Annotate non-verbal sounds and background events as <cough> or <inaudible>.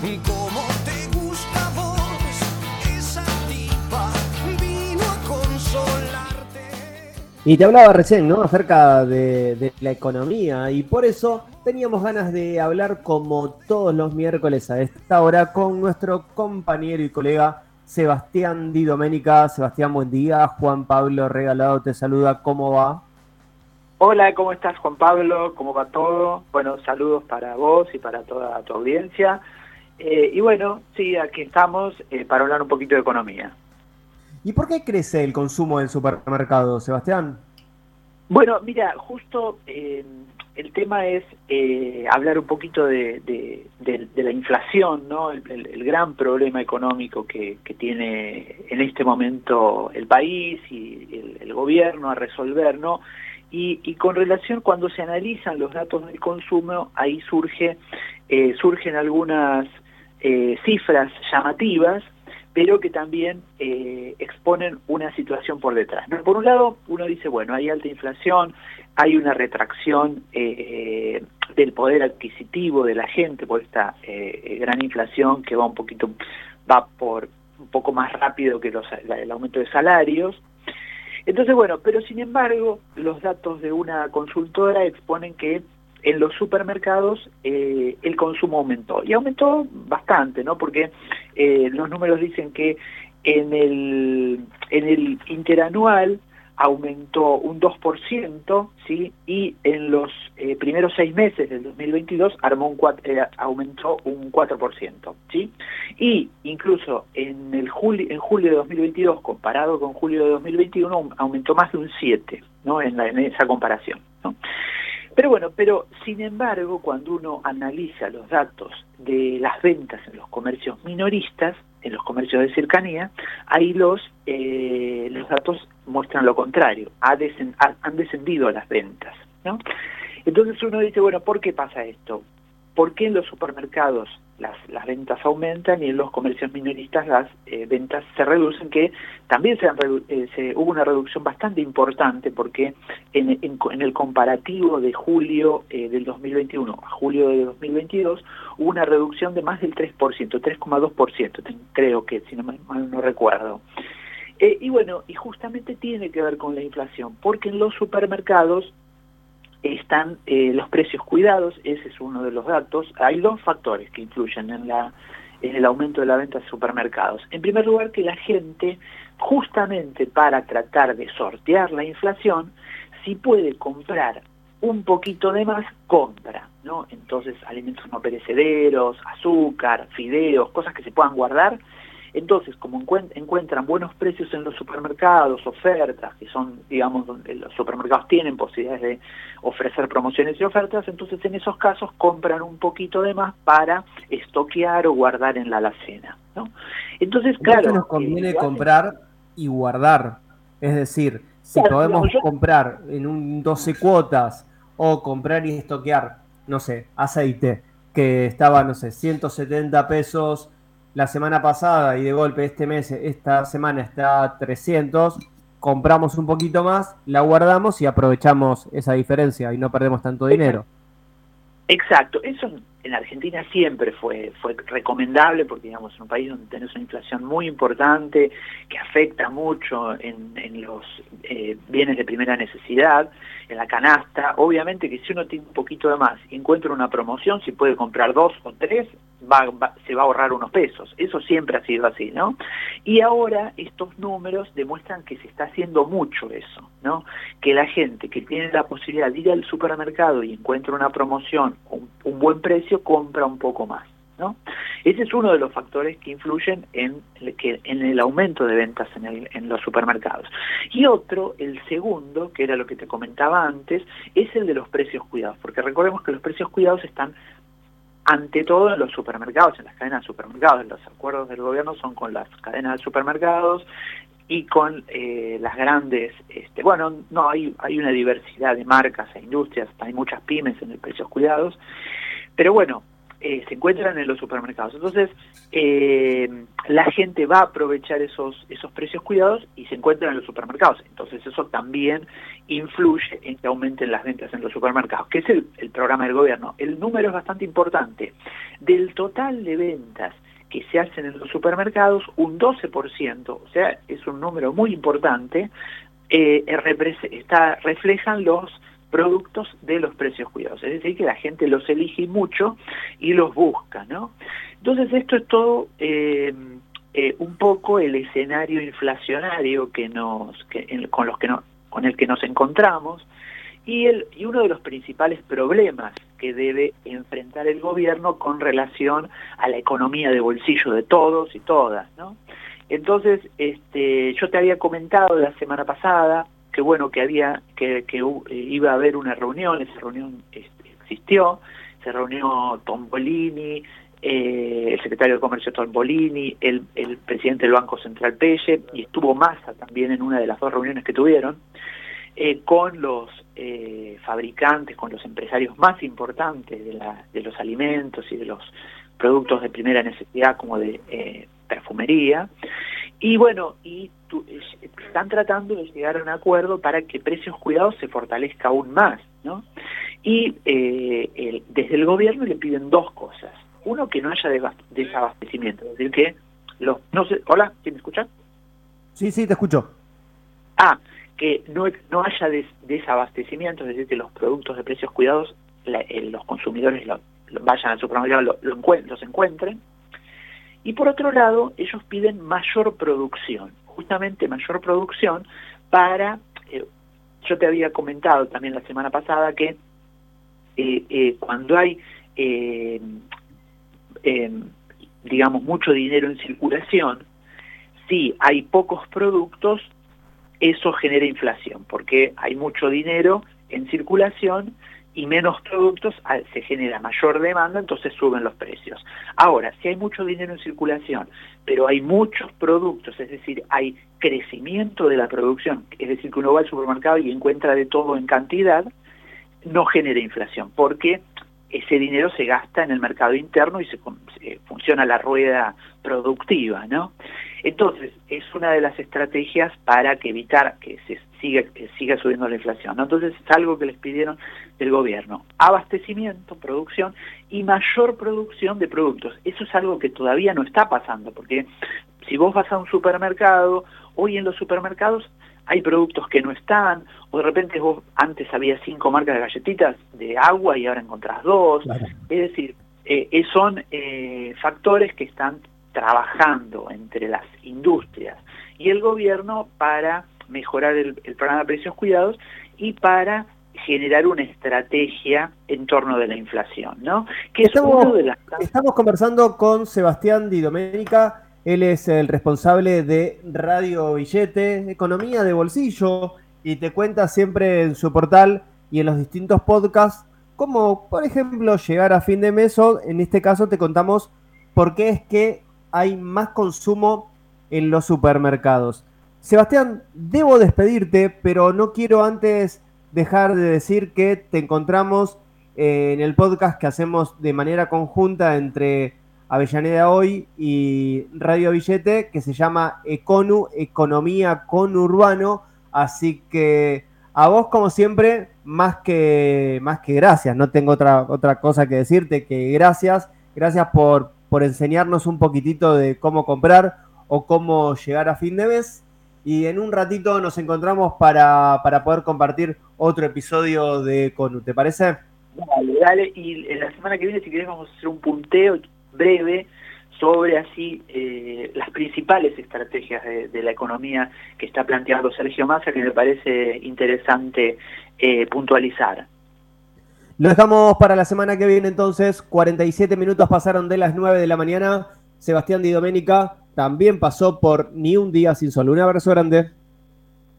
como te gusta vos, esa tipa vino consolarte. Y te hablaba recién, ¿no? Acerca de, de la economía y por eso teníamos ganas de hablar como todos los miércoles a esta hora con nuestro compañero y colega Sebastián Di Domenica. Sebastián, buen día. Juan Pablo Regalado te saluda. ¿Cómo va? Hola, ¿cómo estás Juan Pablo? ¿Cómo va todo? Bueno, saludos para vos y para toda tu audiencia. Eh, y bueno, sí, aquí estamos eh, para hablar un poquito de economía. ¿Y por qué crece el consumo del supermercado, Sebastián? Bueno, mira, justo eh, el tema es eh, hablar un poquito de, la inflación, ¿no? El, gran problema económico que, tiene en este momento el país y el, gobierno a resolver, ¿no? Y, con relación cuando se analizan los datos del consumo, ahí surge, eh, surgen algunas cifras llamativas pero que también eh, exponen una situación por detrás. Por un lado, uno dice, bueno, hay alta inflación, hay una retracción eh, del poder adquisitivo de la gente por esta eh, gran inflación que va un poquito, va por un poco más rápido que el aumento de salarios. Entonces, bueno, pero sin embargo, los datos de una consultora exponen que en los supermercados eh, el consumo aumentó. Y aumentó bastante, ¿no? Porque eh, los números dicen que en el, en el interanual aumentó un 2%, ¿sí? Y en los eh, primeros seis meses del 2022 armó un aumentó un 4%, ¿sí? Y incluso en, el julio, en julio de 2022, comparado con julio de 2021, aumentó más de un 7%, ¿no? En, en esa comparación, ¿no? Pero bueno, pero sin embargo, cuando uno analiza los datos de las ventas en los comercios minoristas, en los comercios de cercanía, ahí los, eh, los datos muestran lo contrario, han descendido las ventas. Entonces uno dice, bueno, ¿por qué pasa esto? ¿Por qué en los supermercados las, las ventas aumentan y en los comercios minoristas las eh, ventas se reducen, que también se, eh, se, hubo una reducción bastante importante porque en, en, el comparativo de julio eh, del 2021 a julio de 2022 hubo una reducción de más del 3%, 3,2%, creo que, si no mal no recuerdo. y bueno, y justamente tiene que ver con la inflación, porque en los supermercados están eh, los precios cuidados, ese es uno de los datos. Hay dos factores que influyen en, la, en el aumento de la venta de supermercados. En primer lugar, que la gente, justamente para tratar de sortear la inflación, si puede comprar un poquito de más, compra, ¿no? Entonces, alimentos no perecederos, azúcar, fideos, cosas que se puedan guardar, entonces, como encuentran buenos precios en los supermercados, ofertas, que son, digamos, donde los supermercados tienen posibilidades de ofrecer promociones y ofertas, entonces en esos casos compran un poquito de más para estoquear o guardar en la alacena. ¿no? Entonces, claro... nos conviene comprar y guardar. Es decir, si podemos comprar en un 12 cuotas o comprar y estoquear, no sé, aceite, que estaba, no sé, 170 pesos la semana pasada y de golpe este mes, esta semana está a 300, compramos un poquito más, la guardamos y aprovechamos esa diferencia y no perdemos tanto dinero. Exacto, eso en Argentina siempre fue, fue recomendable porque digamos es un país donde tenés una inflación muy importante que afecta mucho en, los eh, bienes de primera necesidad, en la canasta. Obviamente que si uno tiene un poquito de más y encuentra una promoción, si puede comprar dos o tres, se va a ahorrar unos pesos. Eso siempre ha sido así, ¿no? Y ahora estos números demuestran que se está haciendo mucho eso, ¿no? Que la gente que tiene la posibilidad de ir al supermercado y encuentra una promoción, un, un buen precio, compra un poco más. Ese es uno de los factores que influyen en el, aumento de ventas en, los supermercados. Y otro, el segundo, que era lo que te comentaba antes, es el de los precios cuidados, porque recordemos que los precios cuidados están ante todo en los supermercados, en las cadenas de supermercados. Los acuerdos del gobierno son con las cadenas de supermercados y con eh, las grandes, este, bueno, no, hay, hay una diversidad de marcas e industrias, hay muchas pymes en el precios cuidados, pero bueno, eh, se encuentran en los supermercados. Entonces, eh, la gente va a aprovechar esos, esos precios cuidados y se encuentran en los supermercados. Entonces, eso también influye en que aumenten las ventas en los supermercados, que es el, programa del gobierno. El número es bastante importante. Del total de ventas que se hacen en los supermercados, un 12%, o sea, es un número muy importante, eh, está, reflejan los productos de los precios cuidados, es decir, que la gente los elige mucho y los busca, ¿no? Entonces esto es todo eh, eh, un poco el escenario inflacionario que nos, con, los que no, con el que nos encontramos y, el, y uno de los principales problemas que debe enfrentar el gobierno con relación a la economía de bolsillo de todos y todas, ¿no? Entonces, este, yo te había comentado la semana pasada que bueno que había que, que eh, iba a haber una reunión, esa reunión este, existió, se reunió Tombolini, eh, el secretario de Comercio Tombolini, el, el presidente del Banco Central Pelle, y estuvo Massa también en una de las dos reuniones que tuvieron, eh, con los fabricantes, con los empresarios más importantes de, de los alimentos y de los productos de primera necesidad como de perfumería, y bueno, y están tratando de llegar a un acuerdo para que precios cuidados se fortalezca aún más, ¿no? Y eh, desde el gobierno le piden dos cosas. Uno, que no haya desabastecimiento, es decir, que los... No sé, hola, ¿sí me escuchan? Sí, sí, te escucho. Ah, que no, no haya desabastecimiento, es decir, que los productos de precios cuidados, eh, los consumidores lo, vayan al supermercado, lo, los encuentren, y por otro lado, ellos piden mayor producción, justamente mayor producción para, eh, yo te había comentado también la semana pasada que eh, eh, cuando hay, digamos, mucho dinero en circulación, si hay pocos productos, eso genera inflación, porque hay mucho dinero en circulación y menos productos, se genera mayor demanda, entonces suben los precios. Ahora, si hay mucho dinero en circulación, pero hay muchos productos, es decir, hay crecimiento de la producción, es decir, que uno va al supermercado y encuentra de todo en cantidad, no genera inflación, porque ese dinero se gasta en el mercado interno y se, funciona la rueda productiva, ¿no? Entonces, es una de las estrategias para que evitar que se siga, que siga subiendo la inflación. ¿no? Entonces, es algo que les pidieron del gobierno. Abastecimiento, producción y mayor producción de productos. Eso es algo que todavía no está pasando, porque si vos vas a un supermercado, hoy en los supermercados hay productos que no están, o de repente vos antes había cinco marcas de galletitas de agua y ahora encontrás dos. Es decir, eh, eh, son eh, factores que están trabajando entre las industrias y el gobierno para mejorar el, programa de precios cuidados y para generar una estrategia en torno de la inflación, ¿no? Que estamos, <laughs> estamos conversando con Sebastián Di Domenica, él es el responsable de Radio Billete, Economía de Bolsillo, y te cuenta siempre en su portal y en los distintos podcasts cómo, por ejemplo, llegar a fin de mes o en este caso te contamos por qué es que hay más consumo en los supermercados. Sebastián, debo despedirte, pero no quiero antes dejar de decir que te encontramos eh, en el podcast que hacemos de manera conjunta entre Avellaneda Hoy y Radio Billete, que se llama Econu, Economía con Urbano. Así que a vos, como siempre, más que, más que gracias. No tengo otra, otra cosa que decirte que gracias. Gracias por, por enseñarnos un poquitito de cómo comprar o cómo llegar a fin de mes. Y en un ratito nos encontramos para, para poder compartir otro episodio de Conu. ¿Te parece? Dale, dale. Y la semana que viene, si querés, vamos a hacer un punteo breve sobre así eh, las principales estrategias de, la economía que está planteando Sergio Massa, que me parece interesante eh, puntualizar. Lo dejamos para la semana que viene entonces. 47 minutos pasaron de las 9 de la mañana. Sebastián Di Domenica también pasó por Ni un día sin sol. Un abrazo grande.